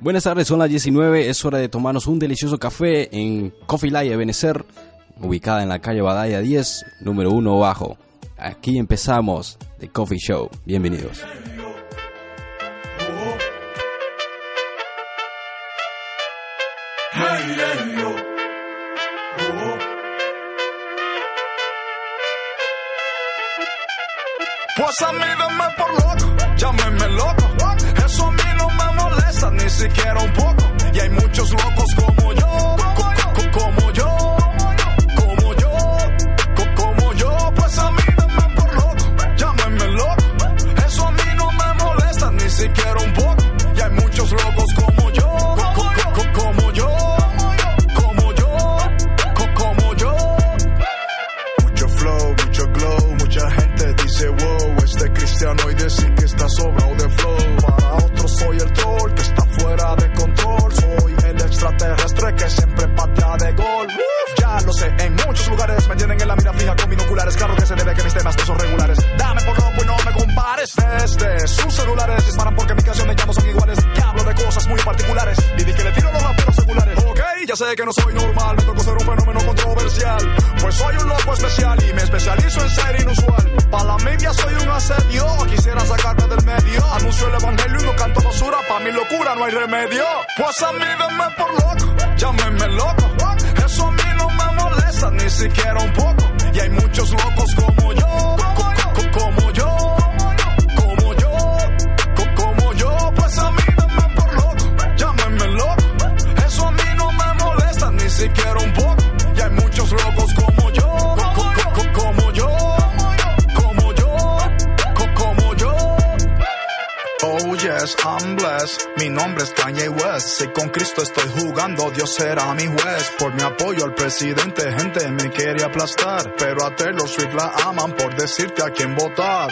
Buenas tardes, son las 19, es hora de tomarnos un delicioso café en Coffee Light Benecer, ubicada en la calle Badaya 10, número 1 bajo. Aquí empezamos The Coffee Show. Bienvenidos. Pues molesta ni siquiera especializo en ser inusual. Para la media soy un asedio, quisiera sacarte del medio. Anuncio el evangelio y no canto basura, pa' mi locura no hay remedio. Pues a mí denme por loco, llámenme loco. Eso a mí no me molesta ni siquiera un poco. Y hay muchos locos como Mi nombre es Kanye West. Si con Cristo estoy jugando, Dios será mi juez. Por mi apoyo al presidente, gente me quiere aplastar. Pero a Taylor Swift la aman por decirte a quién votar.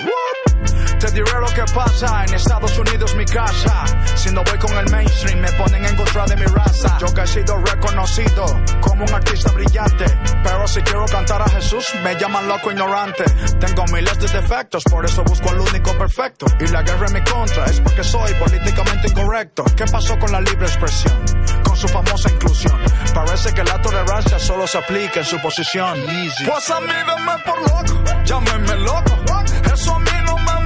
Te diré lo que pasa en Estados Unidos, mi casa. Si no voy con el mainstream, me ponen en contra de mi raza. Yo que he sido reconocido como un artista brillante. Pero si quiero cantar a Jesús, me llaman loco ignorante. Tengo miles de defectos, por eso busco al único perfecto. Y la guerra en mi contra es porque soy políticamente incorrecto. ¿Qué pasó con la libre expresión? Con su famosa inclusión. Parece que la tolerancia solo se aplica en su posición. Pues a mí denme por loco, llámenme loco. Eso a mí no me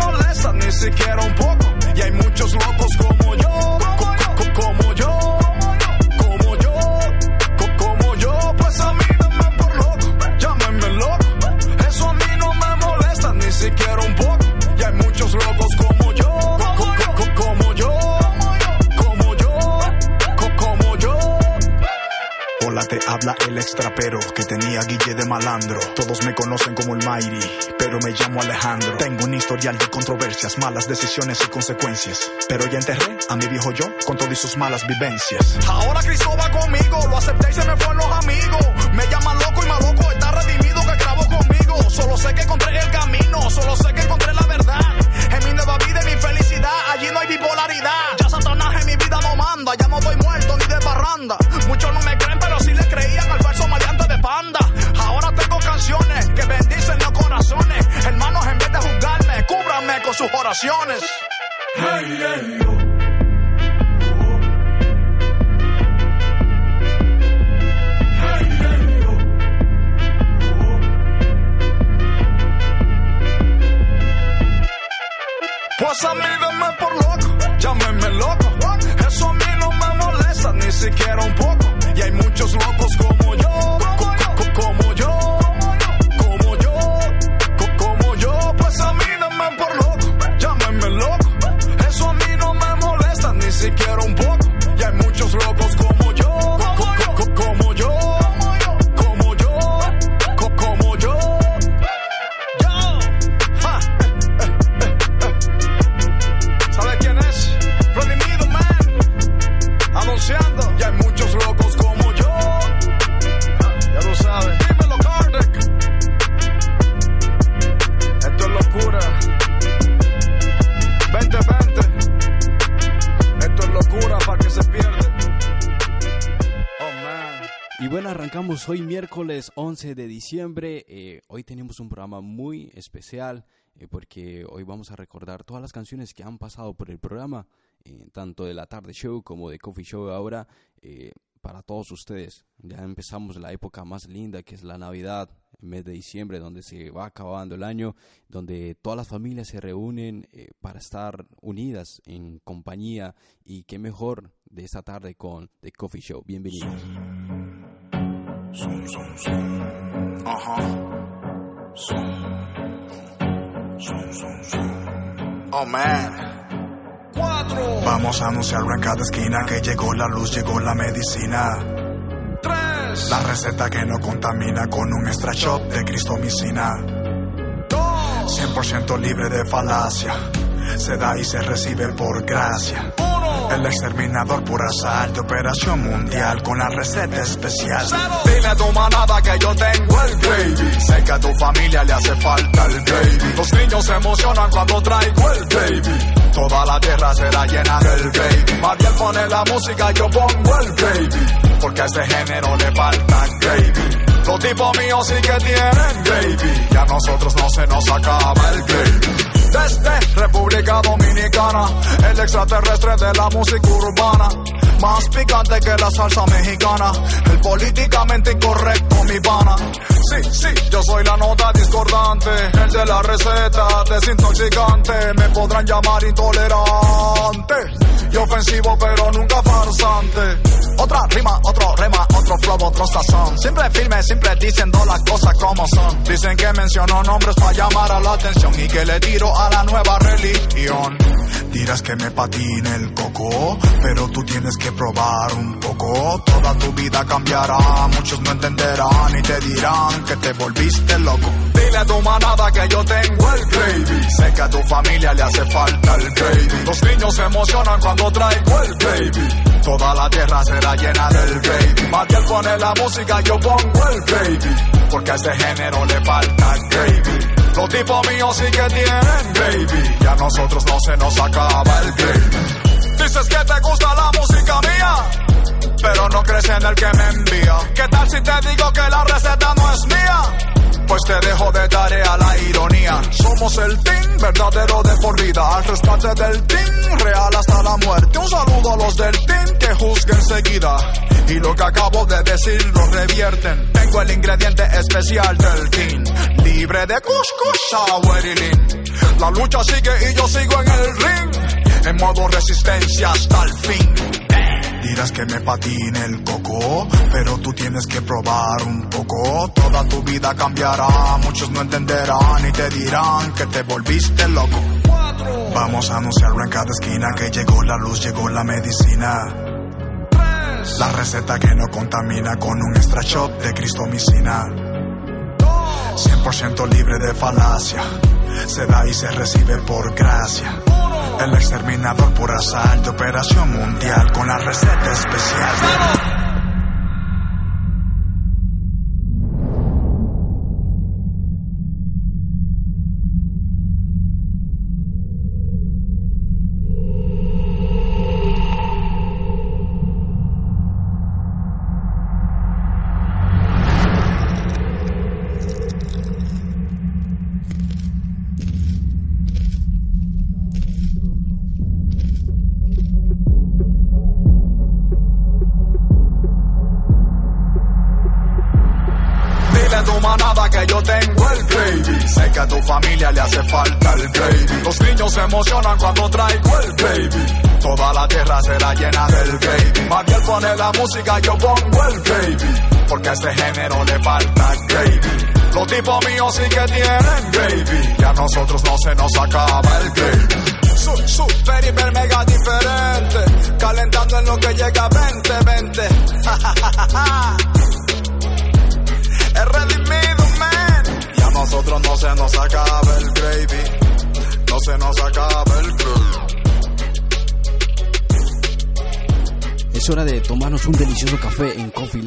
ni siquiera un poco. Y hay muchos locos como yo, co- co- como yo, como yo, co- como yo. Pues a mí denme por loco, llámenme loco. Eso a mí no me molesta ni siquiera un poco. Y hay muchos locos como yo, co- co- co- como yo, como yo, co- como yo. Hola, te habla el extrapero que tenía Guille de malandro. Todos me conocen como el Mighty, pero me llamo Alejandro. Historial de controversias, malas decisiones y consecuencias. Pero ya enterré a mi viejo yo con todas sus malas vivencias. Ahora Cristo va conmigo, lo acepté y se me fueron los amigos. Me llaman loco y más loco está redimido que grabó conmigo. Solo sé que encontré el camino, solo sé que encontré la verdad. En mi nueva vida y mi felicidad, allí no hay bipolaridad. Ya Satanás en mi vida no manda, ya no estoy muerto ni de parranda. Sus oraciones. Pues a mí denme por loco, llámenme loco. Eso a mí no me molesta ni siquiera un poco. Y hay muchos locos como 11 de diciembre. Eh, hoy tenemos un programa muy especial eh, porque hoy vamos a recordar todas las canciones que han pasado por el programa eh, tanto de la tarde show como de coffee show ahora, eh, para todos ustedes. Ya empezamos la época más linda que es la Navidad, el mes de diciembre, donde se va acabando el año, donde todas las familias se reúnen eh, para estar unidas en compañía y qué mejor de esta tarde con The Coffee Show. Bienvenidos. Oh man. Vamos a anunciar en cada esquina que llegó la luz, llegó la medicina. Tres. La receta que no contamina con un extra shot de cristomicina. 100% libre de falacia. Se da y se recibe por gracia. El exterminador por asalto, operación mundial con la receta especial. Tu manada que yo tengo el gravy. Sé que a tu familia le hace falta el gravy. Los niños se emocionan cuando traigo el gravy. Toda la tierra será llena del gravy. Mariel pone la música, yo pongo el gravy. Porque a este género le falta gravy. Los tipos míos sí que tienen gravy. Y a nosotros no se nos acaba el gravy. Desde República Dominicana, el extraterrestre de la música urbana. Más picante que la salsa mexicana. El políticamente incorrecto, mi pana. Sí, sí, yo soy la nota discordante. El de la receta desintoxicante. Me podrán llamar intolerante. Y ofensivo, pero nunca farsante. Otra rima, otro rema, otro flow, otro sazón. Siempre firme, siempre diciendo las cosas como son. Dicen que menciono nombres para llamar a la atención y que le tiro a la nueva religión. Dirás que me patine el coco, pero tú tienes que probar un poco. Toda tu vida cambiará, muchos no entenderán y te dirán que te volviste loco. Dile a tu manada que yo tengo el gravy. Sé que a tu familia le hace falta el gravy. Los niños se emocionan cuando traigo el gravy. Toda la tierra será llena del gravy. Matiel pone la música, yo pongo el gravy. Porque a este género le falta gravy. Los tipos míos sí que tienen gravy. Y a nosotros no se nos acaba el gravy. Dices que te gusta la música mía, pero no crees en el que me envía. ¿Qué tal si te digo que la receta no es mía? Pues te dejo de tarea la ironía. Somos el team verdadero de por vida. Al rescate del team, real hasta la muerte. Un saludo a los del team que juzguen enseguida. Y lo que acabo de decir lo revierten. Tengo el ingrediente especial del team. Libre de cuscus, sour y. La lucha sigue y yo sigo en el ring. En modo resistencia hasta el fin. Dirás que me patine el coco, pero tú tienes que probar un poco. Toda tu vida cambiará, muchos no entenderán y te dirán que te volviste loco. Vamos a anunciarlo en cada esquina que llegó la luz, llegó la medicina. La receta que no contamina con un extra shot de cristomicina. 100% libre de falacia. Se da y se recibe por gracia. El exterminador por asalto, operación mundial con la receta especial. Emocionan cuando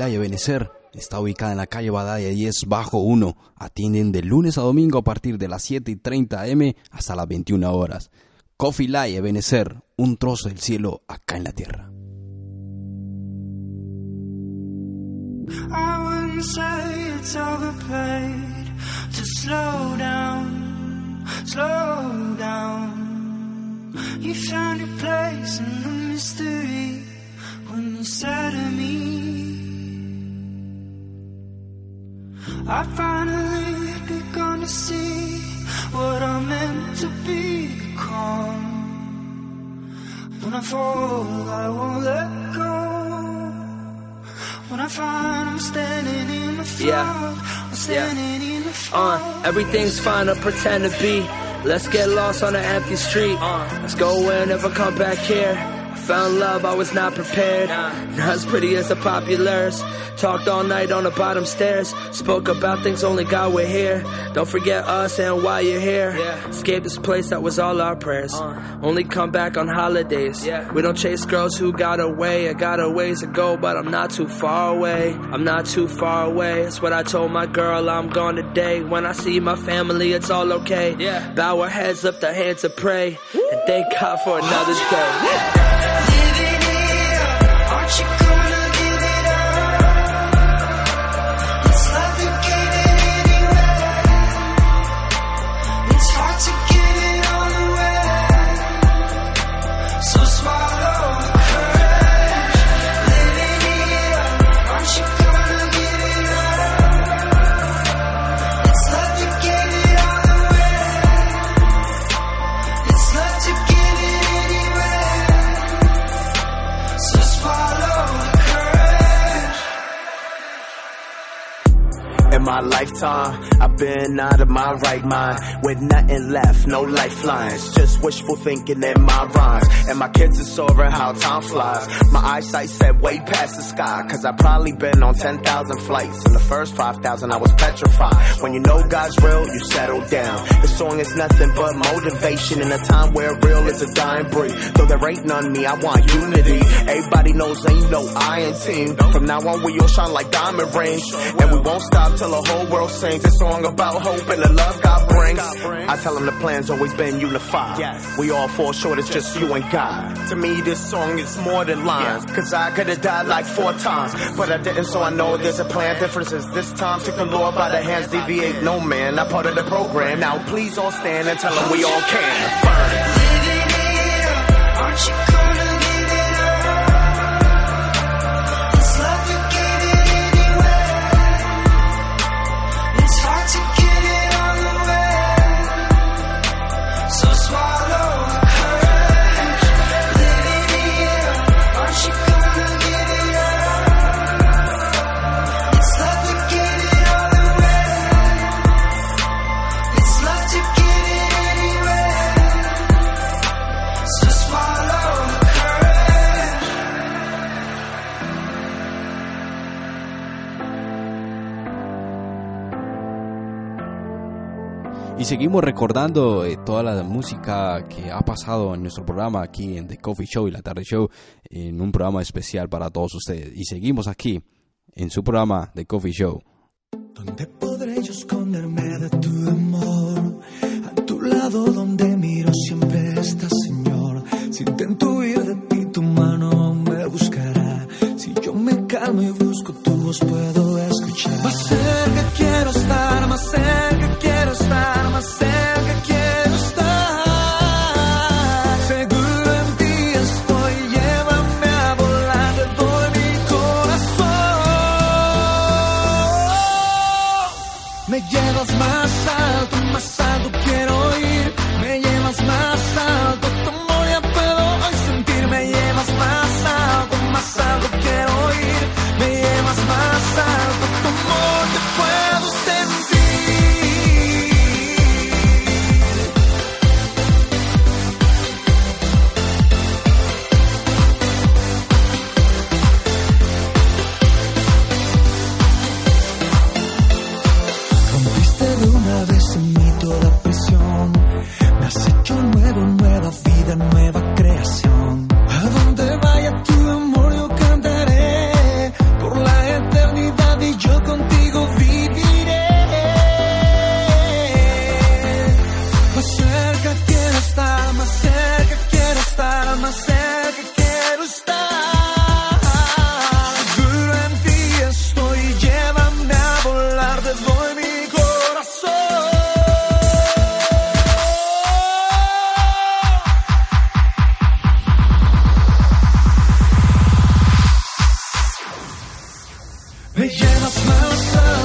Live Benecer. Está ubicada en la calle Badaya 10 bajo 1. Atienden de lunes a domingo a partir de las 7 y 30 am hasta las 21 horas. Coffee Live Benecer, un trozo del cielo acá en la tierra. When you said to me, I finally begun to see what I'm meant to become. When I fall, I won't let go. When I find I'm standing in the front, Yeah. I'm standing in the front. Uh, everything's fine, I pretend to be. Let's get lost on an empty street. Uh, let's go away and never come back here. I found love, I was not prepared. Not as pretty as the populars. Talked all night on the bottom stairs. Spoke about things only God would hear. Don't forget us and why you're here. Escape this place that was all our prayers. Uh. Only come back on holidays. We don't chase girls who got away. I got a ways to go, but I'm not too far away. I'm not too far away. That's what I told my girl. I'm gone today. When I see my family, it's all okay. Bow our heads, lift our hands to pray, and thank God for another day. Lifetime, I've been out of my right mind with nothing left, no lifelines. Just wishful thinking in my rhymes. And my kids are soaring how time flies. My eyesight set way past the sky. Cause I probably been on 10,000 flights. In the first 5,000, I was petrified. When you know God's real, you settle down. The song is nothing but motivation in a time where real is a dying breed. Though there ain't none me, I want unity. Everybody knows ain't no iron team. From now on, we all shine like diamond rings. And we won't stop till the whole world sings a song about hope and the love God brings. I tell them the plan's always been unified. We all fall short, it's just you and God. To me, this song is more than lines. Cause I could have died like four times. But I didn't, so I know there's a plan. Differences this time. Took the Lord by the hands, deviate no man. I'm part of the program. Now please all stand and tell them we all can. Fine. Living it up, aren't you seguimos recordando eh, toda la música que ha pasado en nuestro programa aquí en The Coffee Show y la Tarde Show, en un programa especial para todos ustedes. Y seguimos aquí en su programa The Coffee Show. ¿Dónde podré yo esconderme de tu amor? A tu lado donde miro siempre estás, Señor. Si intento huir de ti, tu mano me buscará. Si yo me calmo y busco tu voz, puedo escuchar. Más cerca quiero estar, más cerca quiero estar, Me llevas más alto,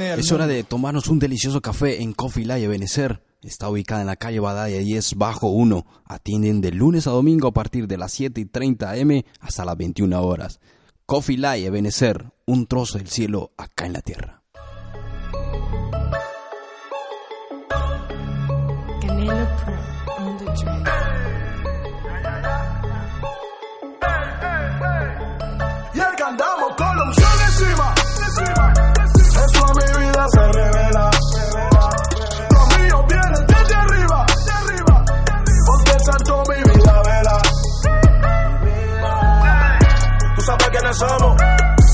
Es hora de tomarnos un delicioso café en Coffee Live Benecer. Está ubicada en la calle Badaya 10 bajo 1. Atienden de lunes a domingo a partir de las 7 y 30 am hasta las 21 horas. Coffee Live Benecer, un trozo del cielo acá en la tierra. Se revela. Los míos vienen desde arriba. Porque el santo mi vida vela. Tú sabes quiénes somos.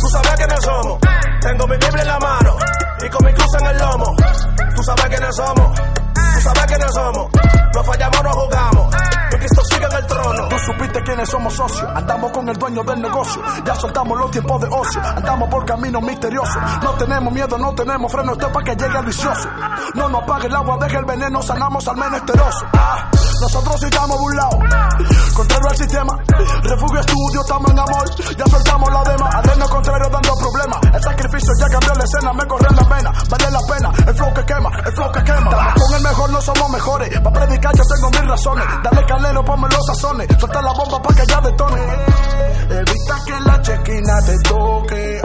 Tú sabes quiénes somos. Tengo mi Biblia en la mano. Y con mi cruz en el lomo. Tú sabes quiénes somos. Tú sabes quiénes somos. No fallamos, no jugamos. El. Tú supiste quiénes somos socios, andamos con el dueño del negocio, ya soltamos los tiempos de ocio, andamos por caminos misteriosos, no tenemos miedo, no tenemos freno, esto es para que llegue al vicioso, no nos apague el agua, deje el veneno, sanamos al menesteroso, Ah, nosotros sí estamos burlados, contrario al sistema, refugio estudio, estamos en amor, ya soltamos la dema, adeno contrario dando problemas, el sacrificio ya cambió la escena, me corre la pena, vale la pena, el flow que quema, el flow que somos mejores, para predicar yo tengo mil razones, dale calero, ponme los sazones, suelta la bomba para que ya detone. Evita que la chequina te toque,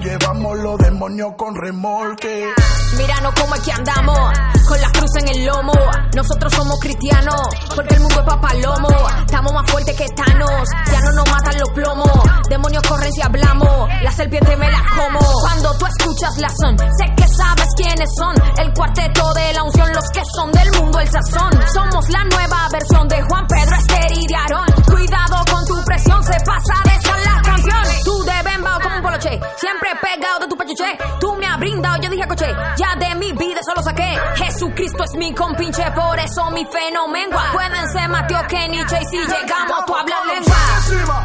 llevamos los demonios con remolque. Míranos cómo es que andamos, con la cruz en el lomo. Nosotros somos cristianos, porque el mundo es papalomo. Estamos más fuertes que Thanos, ya no nos matan los plomos. Demonios corren si hablamos, la serpiente me la como. Cuando tú escuchas la son, sé que sabes quiénes son. El cuarteto de la unción, los que son del mundo el sazón. Somos la nueva versión de Juan Pedro, Esther y de Aarón. Cuidado con tu presión, se pasa de esa Tú de bembao como un poloche, siempre pegado de tu pechuche. Tú me has brindado, yo dije coche, ya de mi vida solo saqué. Jesucristo es mi compinche, por eso mi fe no mengua. Pueden ser Mateo que Nietzsche y si llegamos tú hablas lengua. encima.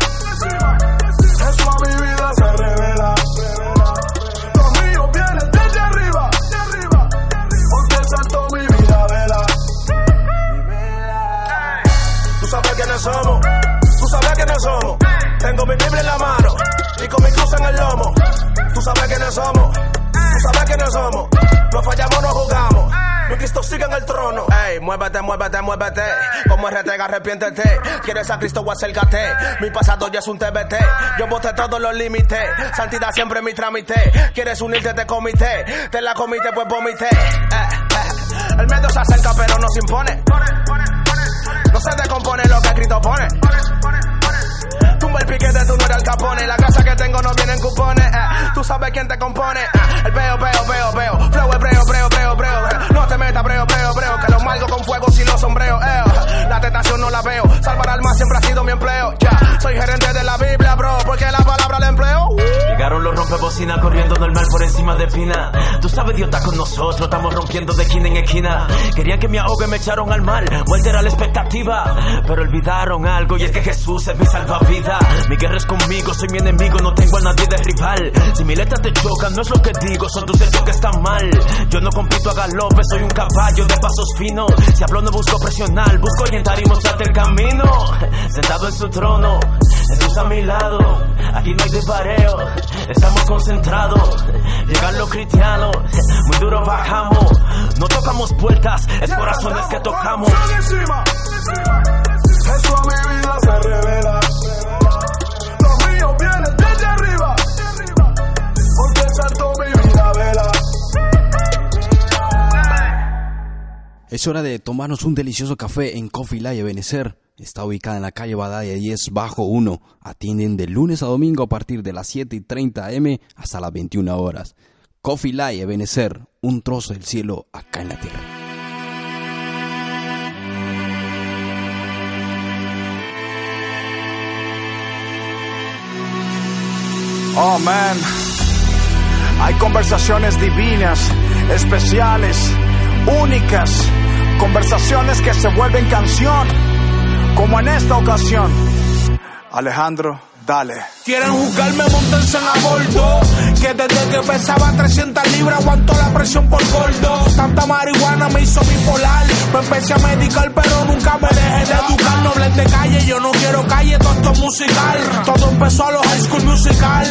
Eso a mi vida se revela. Los míos vienen desde arriba. Porque el santo mi vida vela. Tú sabes quiénes somos. Tú sabes quiénes somos. Tengo mi Biblia en la mano. Y con mi cruz en el lomo. Tú sabes quiénes somos. Tú sabes quiénes somos. No fallamos, no jugamos. Mi Cristo sigue en el trono. Ey, muévete, muévete, muévete. Como RT, arrepiéntete. ¿Quieres a Cristo o acércate? Mi pasado ya es un TBT. Yo boté todos los límites. Santidad siempre mi trámite. ¿Quieres unirte? Te comité. Te la comiste, pues vomité. Eh, eh. El miedo se acerca, pero no se impone. No se descompone lo que Cristo pone. Piquete, tú no eres el capone. La casa que tengo no vienen cupones. eh. Tú sabes quién te compone. eh. El peo, peo, peo, peo. Flow, es breo, breo, breo, breo. eh. No te metas, breo, breo, breo. Que los malgo con fuego si los sombreo. La tentación no la veo. Salvar alma siempre ha sido mi empleo. Ya, soy gerente de la Biblia, bro. Porque la palabra la empleo. Llegaron los rompebotellas bocina corriendo normal por encima de Pina. Tú sabes, Dios está con nosotros, estamos rompiendo de esquina en esquina. Querían que me ahogue, me echaron al mal. Muerte era la expectativa, pero olvidaron algo y es que Jesús es mi salvavidas. Mi guerra es conmigo, soy mi enemigo, no tengo a nadie de rival. Si mi letra te choca, no es lo que digo, son tus hechos que están mal. Yo no compito a galope, soy un caballo de pasos finos. Si hablo no busco presionar, busco orientar y mostrarte el camino. Sentado en su trono, Jesús a mi lado. Aquí no hay desvareo, estamos concentrados. Llegan los cristianos, muy duro bajamos. No tocamos puertas, es corazones que tocamos. Eso a mi vida Es hora de tomarnos un delicioso café en Coffee Live Benecer. Está ubicada en la calle Badaya 10 bajo 1. Atienden de lunes a domingo a partir de las 7 y 30 am hasta las 21 horas. Coffee Live Benecer, un trozo del cielo acá en la tierra. Oh man, hay conversaciones divinas, especiales, únicas, conversaciones que se vuelven canción, como en esta ocasión. Alejandro, Quieren juzgarme, montense en a bordo. Que desde que pesaba 300 libras aguantó la presión por gordo. Tanta marihuana me hizo bipolar. Me empecé a medicar, pero nunca me dejé de educar. No de calle, yo no quiero calle, todo esto es musical. Todo empezó a los high school musical.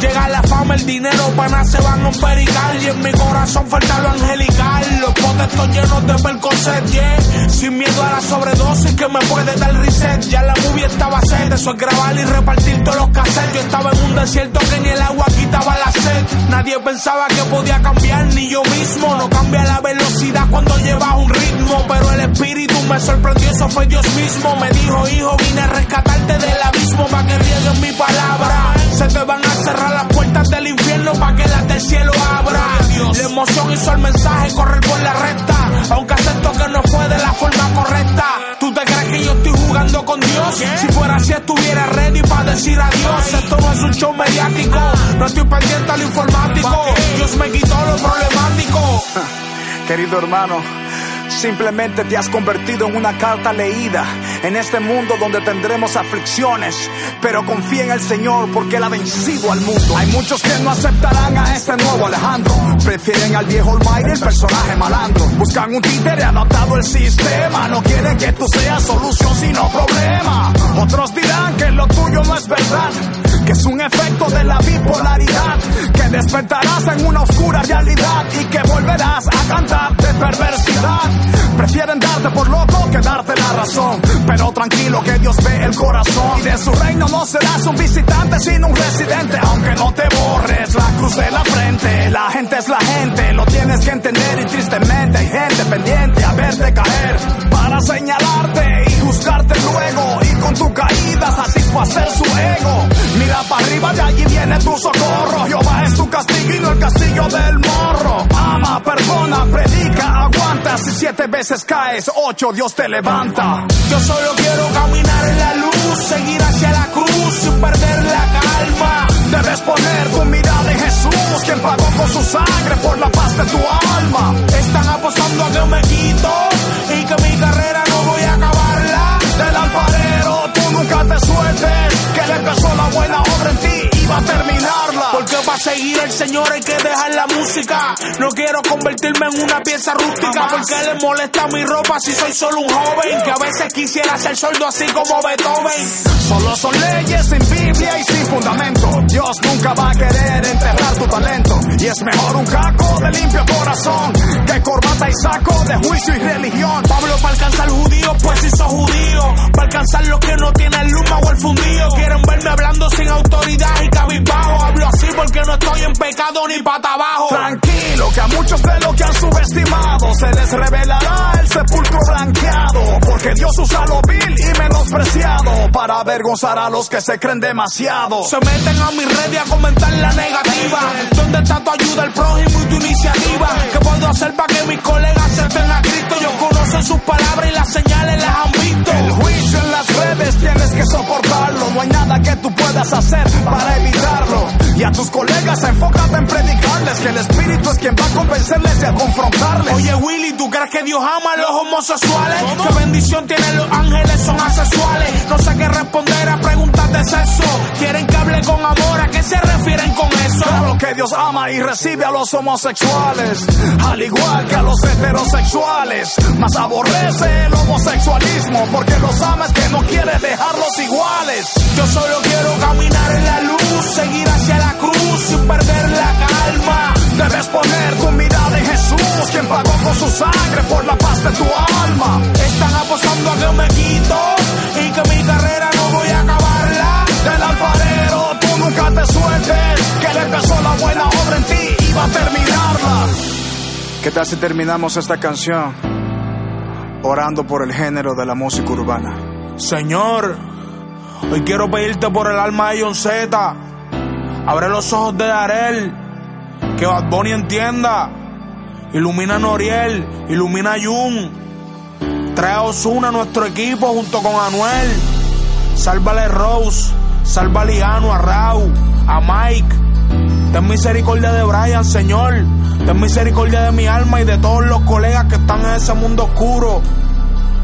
Llega la fama, el dinero, panas se van a un perical. Y en mi corazón falta lo angelical. Los potestos llenos de percocet, yeah. Sin miedo a la sobredosis que me puede dar reset. Ya la movie estaba sed, eso es grabar y repartir los cassettes. Yo estaba en un desierto que ni el agua quitaba la sed. Nadie pensaba que podía cambiar, ni yo mismo. No cambia la velocidad cuando llevas un ritmo. Pero el espíritu me sorprendió, eso fue Dios mismo. Me dijo, hijo, vine a rescatarte del abismo para que rieguen mi palabra. Se te van a cerrar las puertas del infierno para que las del cielo abra. La emoción hizo el mensaje correr por la recta. Aunque acepto que no fue de la forma correcta. ¿Tú te crees que yo estoy jugando con Dios? Si fuera así, estuviera ready para decir adiós. Esto no es un show mediático. No estoy pendiente al informático. Dios me quitó lo problemático. Querido hermano, simplemente te has convertido en una carta leída en este mundo donde tendremos aflicciones. Pero confía en el Señor porque Él ha vencido al mundo. Hay muchos que no aceptarán a este nuevo Alejandro. Prefieren al viejo Almighty, el personaje malandro. Buscan un títere adaptado al sistema. No quieren que tú seas solución sino problema. Otros dirán que lo tuyo no es verdad. Que es un efecto de la bipolaridad. Que despertarás en una oscura realidad y que volverás a cantar de perversidad. Prefieren darte por loco que darte la razón. Pero tranquilo que Dios ve el corazón. Y de su reino no serás un visitante sino un residente. Aunque no te borres la cruz de la frente. La gente es la gente, lo tienes que entender. Y tristemente hay gente pendiente a verte caer. Para señalarte y juzgarte luego. Siete veces caes, ocho Dios te levanta. Yo solo quiero caminar en la luz, seguir hacia la cruz sin perder la calma. Debes poner tu mirada en Jesús, quien pagó con su sangre por la paz de tu alma. Están apostando a que me quito y que mi carrera no voy a acabarla. Del alfarero, tú nunca te sueltes, que él empezó la buena obra en ti y va a terminarla. Seguir al Señor hay que dejar la música. No quiero convertirme en una pieza rústica. Porque le molesta mi ropa si soy solo un joven. Que a veces quisiera ser sordo así como Beethoven. Solo son leyes sin Biblia y sin fundamento. Dios nunca va a querer enterrar tu talento. Y es mejor un caco de limpio corazón que corbata y saco de juicio y religión. Pablo para alcanzar judío, pues si sos judío. Para alcanzar los que no tienen luma o el fundido. Quieren verme hablando sin autoridad y cabizbajo. Hablo así porque no estoy en pecado ni pata abajo. Tranquilo, que a muchos de los que han subestimado se les revelará el sepulcro blanqueado. Porque Dios usa lo vil y menospreciado para avergonzar a los que se creen demasiado. Se meten a mi red y a comentar la negativa. ¿Dónde está tu ayuda al prójimo y tu iniciativa? ¿Qué puedo hacer para que mis colegas acepten a Cristo? Ellos conocen sus palabras y las señales las han visto. El juicio en las redes tienes que soportarlo. No hay nada que tú puedas hacer para evitarlo. Y a tus colegas enfócate en predicarles que el espíritu es quien va a convencerles y a confrontarles. Oye Willy, ¿tú crees que Dios ama a los homosexuales? ¿Qué bendición tienen los ángeles? Son asexuales. No sé qué responder a preguntas de sexo. Quieren que hable con amor, ¿a qué se refieren con eso? Claro que Dios ama y recibe a los homosexuales, al igual que a los heterosexuales. Mas aborrece el homosexualismo porque los ama es que no quiere dejarlos iguales. Yo solo quiero caminar en la luz, perder la calma. Debes poner tu mirada en Jesús, quien pagó con su sangre por la paz de tu alma. Están apostando a que me quito y que mi carrera no voy a acabarla. Del alfarero, tú nunca te sueltes, que él empezó la buena obra en ti y va a terminarla. ¿Qué tal si terminamos esta canción orando por el género de la música urbana? Señor, hoy quiero pedirte por el alma de John Z. Abre los ojos de Darel, que Bad Bunny entienda. Ilumina a Noriel, ilumina a Jun. Trae a Osuna a nuestro equipo junto con Anuel. Sálvale a Rose, salva a Liano, a Rau, a Mike. Ten misericordia de Brian, Señor. Ten misericordia de mi alma y de todos los colegas que están en ese mundo oscuro.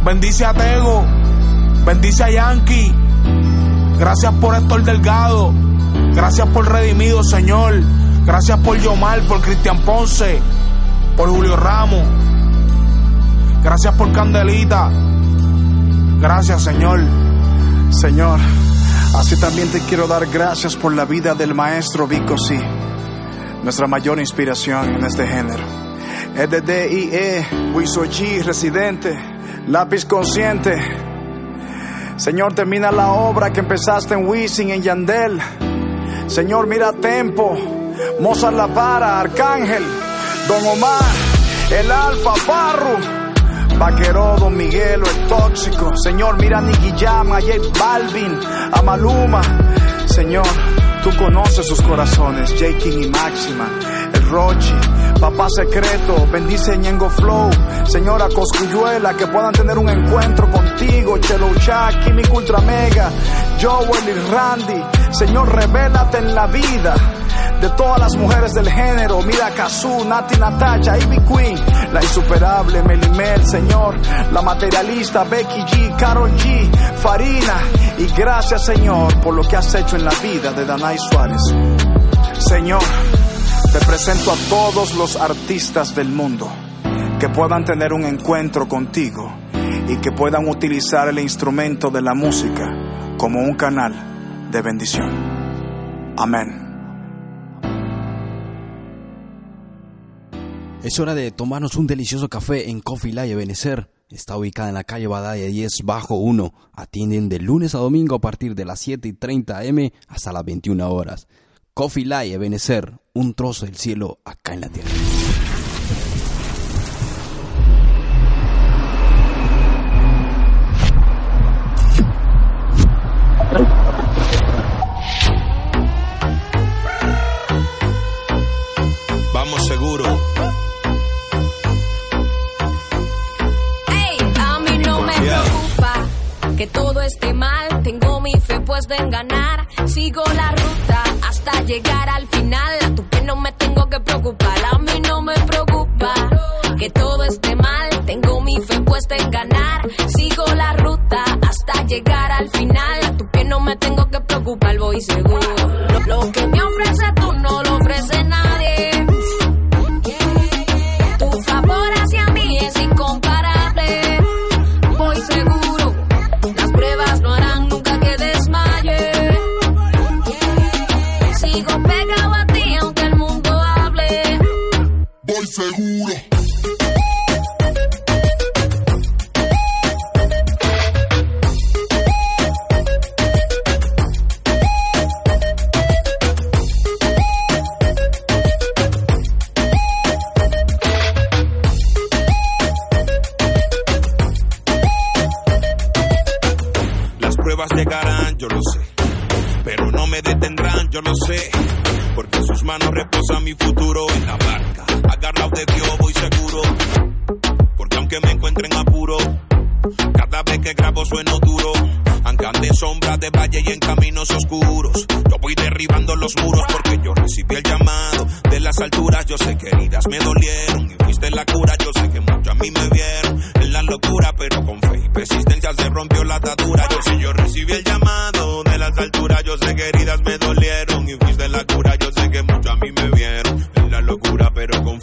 Bendice a Tego. Bendice a Yankee. Gracias por Héctor Delgado. Gracias por Redimido, Señor. Gracias por Yomar, por Cristian Ponce, por Julio Ramos. Gracias por Candelita. Gracias, Señor. Señor, así también te quiero dar gracias por la vida del maestro Vico C, nuestra mayor inspiración en este género. Es de DIE, Wiso G, residente, lápiz consciente. Señor, termina la obra que empezaste en Wisin, en Yandel. Señor, mira Tempo, Mozart La Para, Arcángel, Don Omar, El Alfa, Farru. Vaquero, Don Miguelo, el tóxico. Señor, mira a Nicky Jam, a J Balvin, a Maluma. Señor, tú conoces sus corazones, J. King y Máxima, el Rochi, Papá Secreto, bendice Ñengo Flow, Señora Coscuyuela, que puedan tener un encuentro contigo, Chelo Chaki, mi Ultra Mega, Joel y Randy. Señor, revélate en la vida de todas las mujeres del género. Mira Nati Natacha, Ivy Queen, la insuperable Melimel, Señor, la materialista Becky G, Carol G, Farina. Y gracias, Señor, por lo que has hecho en la vida de Danay Suárez. Señor, te presento a todos los artistas del mundo que puedan tener un encuentro contigo y que puedan utilizar el instrumento de la música como un canal de bendición. Amén. Es hora de tomarnos un delicioso café en Coffee Live Benecer. Está ubicada en la calle Badaya 10 bajo 1. Atienden de lunes a domingo a partir de las 7 y 30 am hasta las 21 horas. Coffee Live Benecer, un trozo del cielo acá en la tierra. Mi fe puesta en ganar. Sigo la ruta hasta llegar al final. Tú que no me tengo que preocupar. A mí no me preocupa que todo esté mal. Tengo mi fe puesta en ganar. Sigo la ruta hasta llegar al final. Tú que no me tengo que mucho a mí me vieron. En la locura, pero con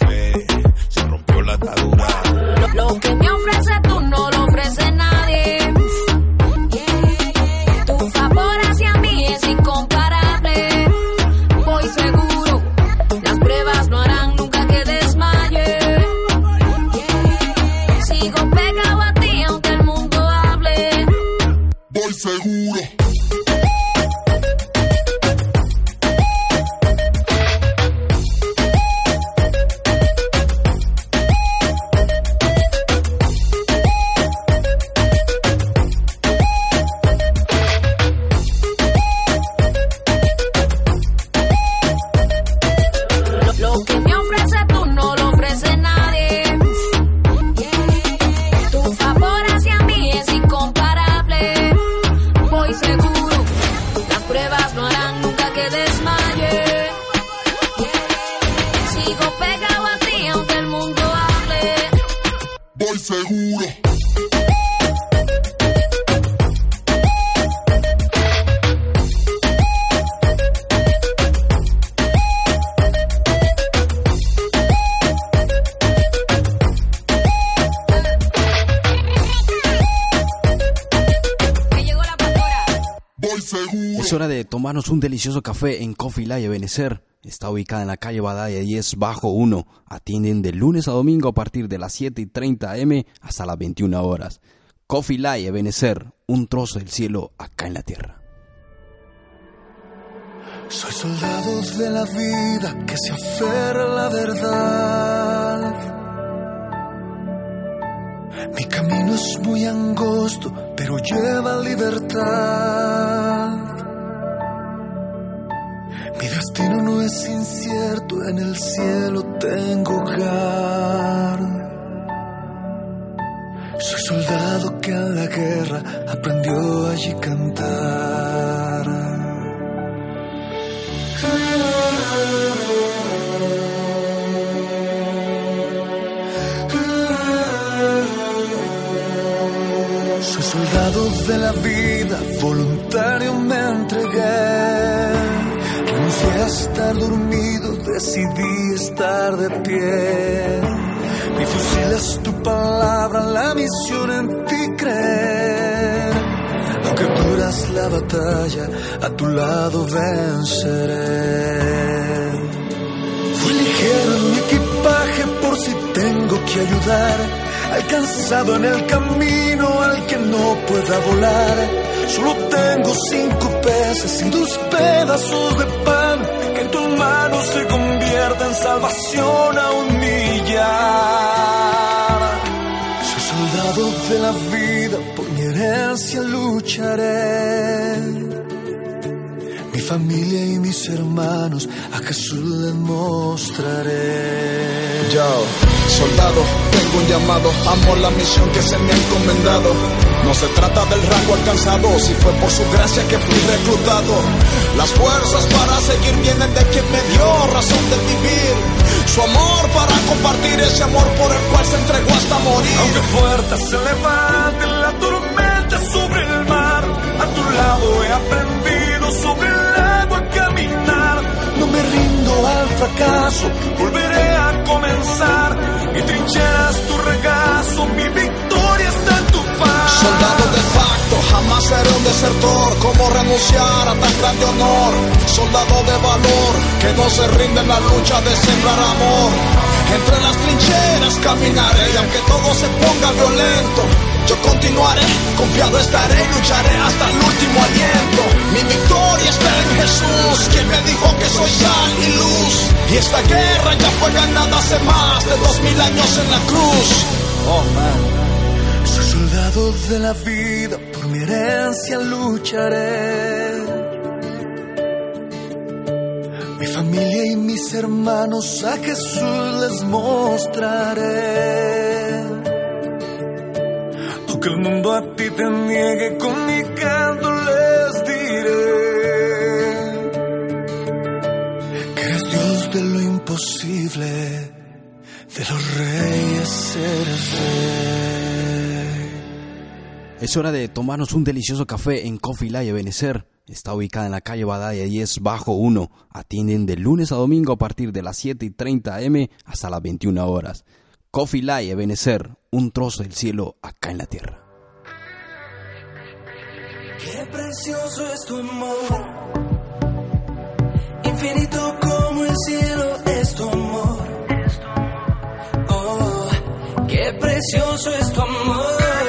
Es hora de tomarnos un delicioso café en Coffee Live Benecer. Está ubicada en la calle Badaya 10 bajo 1. Atienden de lunes a domingo a partir de las 7 y 30 am hasta las 21 horas. Coffee Live Benecer, un trozo del cielo acá en la tierra. Soy soldado de la vida que se aferra a la verdad. Mi camino es muy angosto, pero lleva libertad. Mi destino no es incierto, en el cielo tengo hogar. Soy soldado que en la guerra aprendió allí cantar. Soy soldado de la vida, voluntario me entregué. Renuncié a estar dormido, decidí estar de pie. Mi fusil es tu palabra, la misión en ti creer. Aunque duras la batalla, a tu lado venceré. Fui ligero en mi equipaje por si tengo que ayudar. Alcanzado en el camino al que no pueda volar. Solo tengo cinco peces y dos pedazos de pan. Que en tus manos se convierta en salvación a un millar. Soy soldado de la vida, por mi herencia lucharé. Mi familia y mis hermanos a Jesús les mostraré. Yo, soldado, tengo un llamado, amo la misión que se me ha encomendado. No se trata del rango alcanzado, si fue por su gracia que fui reclutado. Las fuerzas para seguir vienen de quien me dio razón de vivir. Su amor para compartir ese amor por el cual se entregó hasta morir. Aunque fuerte se levante la tormenta sobre el mar, a tu lado he aprendido sobre el agua a caminar. No me rindo al fracaso, volveré a comenzar. Mi trinchera es tu regazo, mi victoria está en tu paz. Soldado de facto, jamás seré un desertor. ¿Cómo renunciar a tan grande honor? Soldado de valor, que no se rinde en la lucha de sembrar amor. Entre las trincheras caminaré y aunque todo se ponga violento, yo continuaré, confiado estaré y lucharé hasta el último aliento. Mi victoria está en Jesús, quien me dijo que soy sal y luz. Y esta guerra ya fue ganada hace más de dos mil años en la cruz. Oh man. Soy soldado de la vida, por mi herencia lucharé. Mi familia y mis hermanos a Jesús les mostraré que el mundo a ti te niegue, con mi canto les diré que eres Dios de lo imposible, de los reyes eres rey. Es hora de tomarnos un delicioso café en Coffee Live Benecer. Está ubicada en la calle Badaya 10 bajo 1. Atienden de lunes a domingo a partir de las 7 y 30 am hasta las 21 horas. Coffee Live Benecer, un trozo del cielo acá en la tierra. Qué precioso es tu amor, infinito como el cielo es tu amor. Oh, qué precioso es tu amor.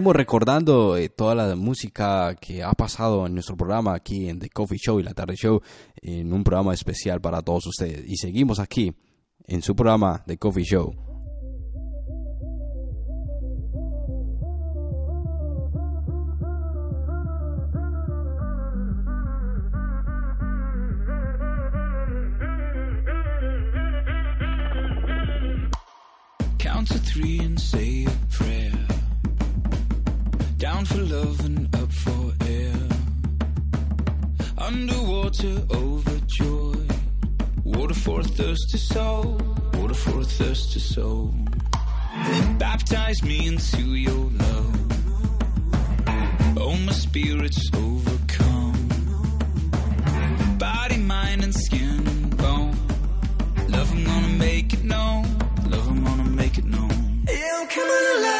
seguimos recordando eh, toda la música que ha pasado en nuestro programa aquí en The Coffee Show y la Tarde Show, en un programa especial para todos ustedes. Y seguimos aquí en su programa The Coffee Show. Count to three and say a prayer. Down for love and up for air. Underwater, overjoyed. Water for a thirsty soul. Water for a thirsty soul. Baptize me into your love. Oh, my spirit's overcome. Body, mind, and skin and bone. Love, I'm gonna make it known. Love, I'm gonna make it known. Yeah, I'm coming alive.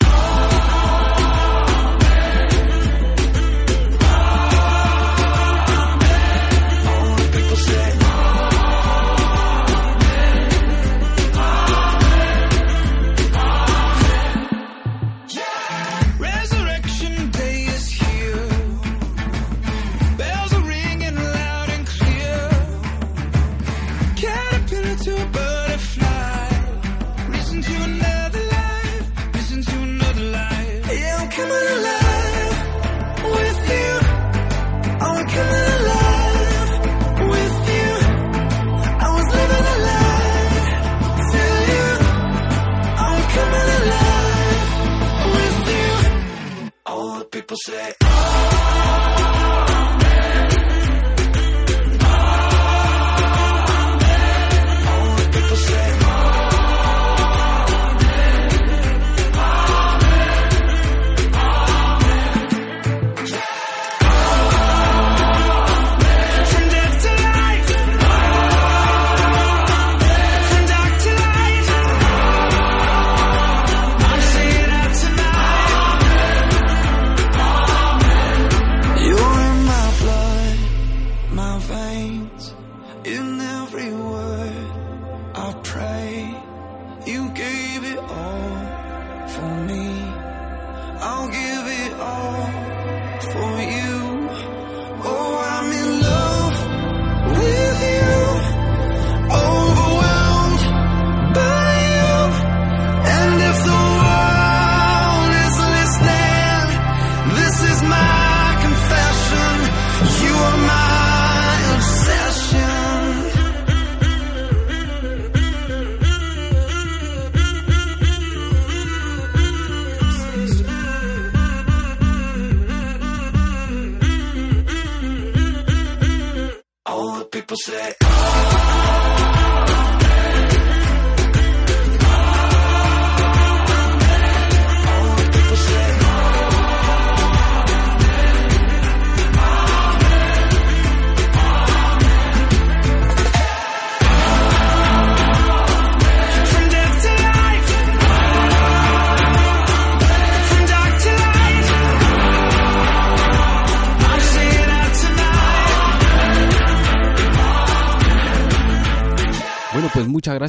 people say.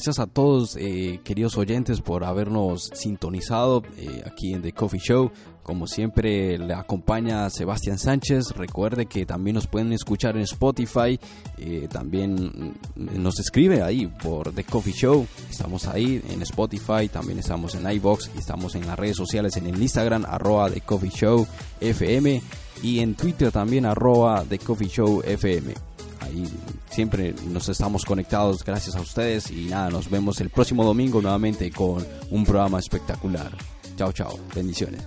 Gracias a todos, eh, queridos oyentes, por habernos sintonizado eh, aquí en The Coffee Show. Como siempre, le acompaña Sebastián Sánchez. Recuerde que también nos pueden escuchar en Spotify. eh, también nos escribe ahí por The Coffee Show. Estamos ahí en Spotify. También estamos en iBox. Estamos en las redes sociales en el Instagram, arroba The Coffee Show FM. Y en Twitter también, arroba The Coffee Show FM ahí siempre nos estamos conectados gracias a ustedes y nada, nos vemos el próximo domingo nuevamente con un programa espectacular. Chao, chao, bendiciones.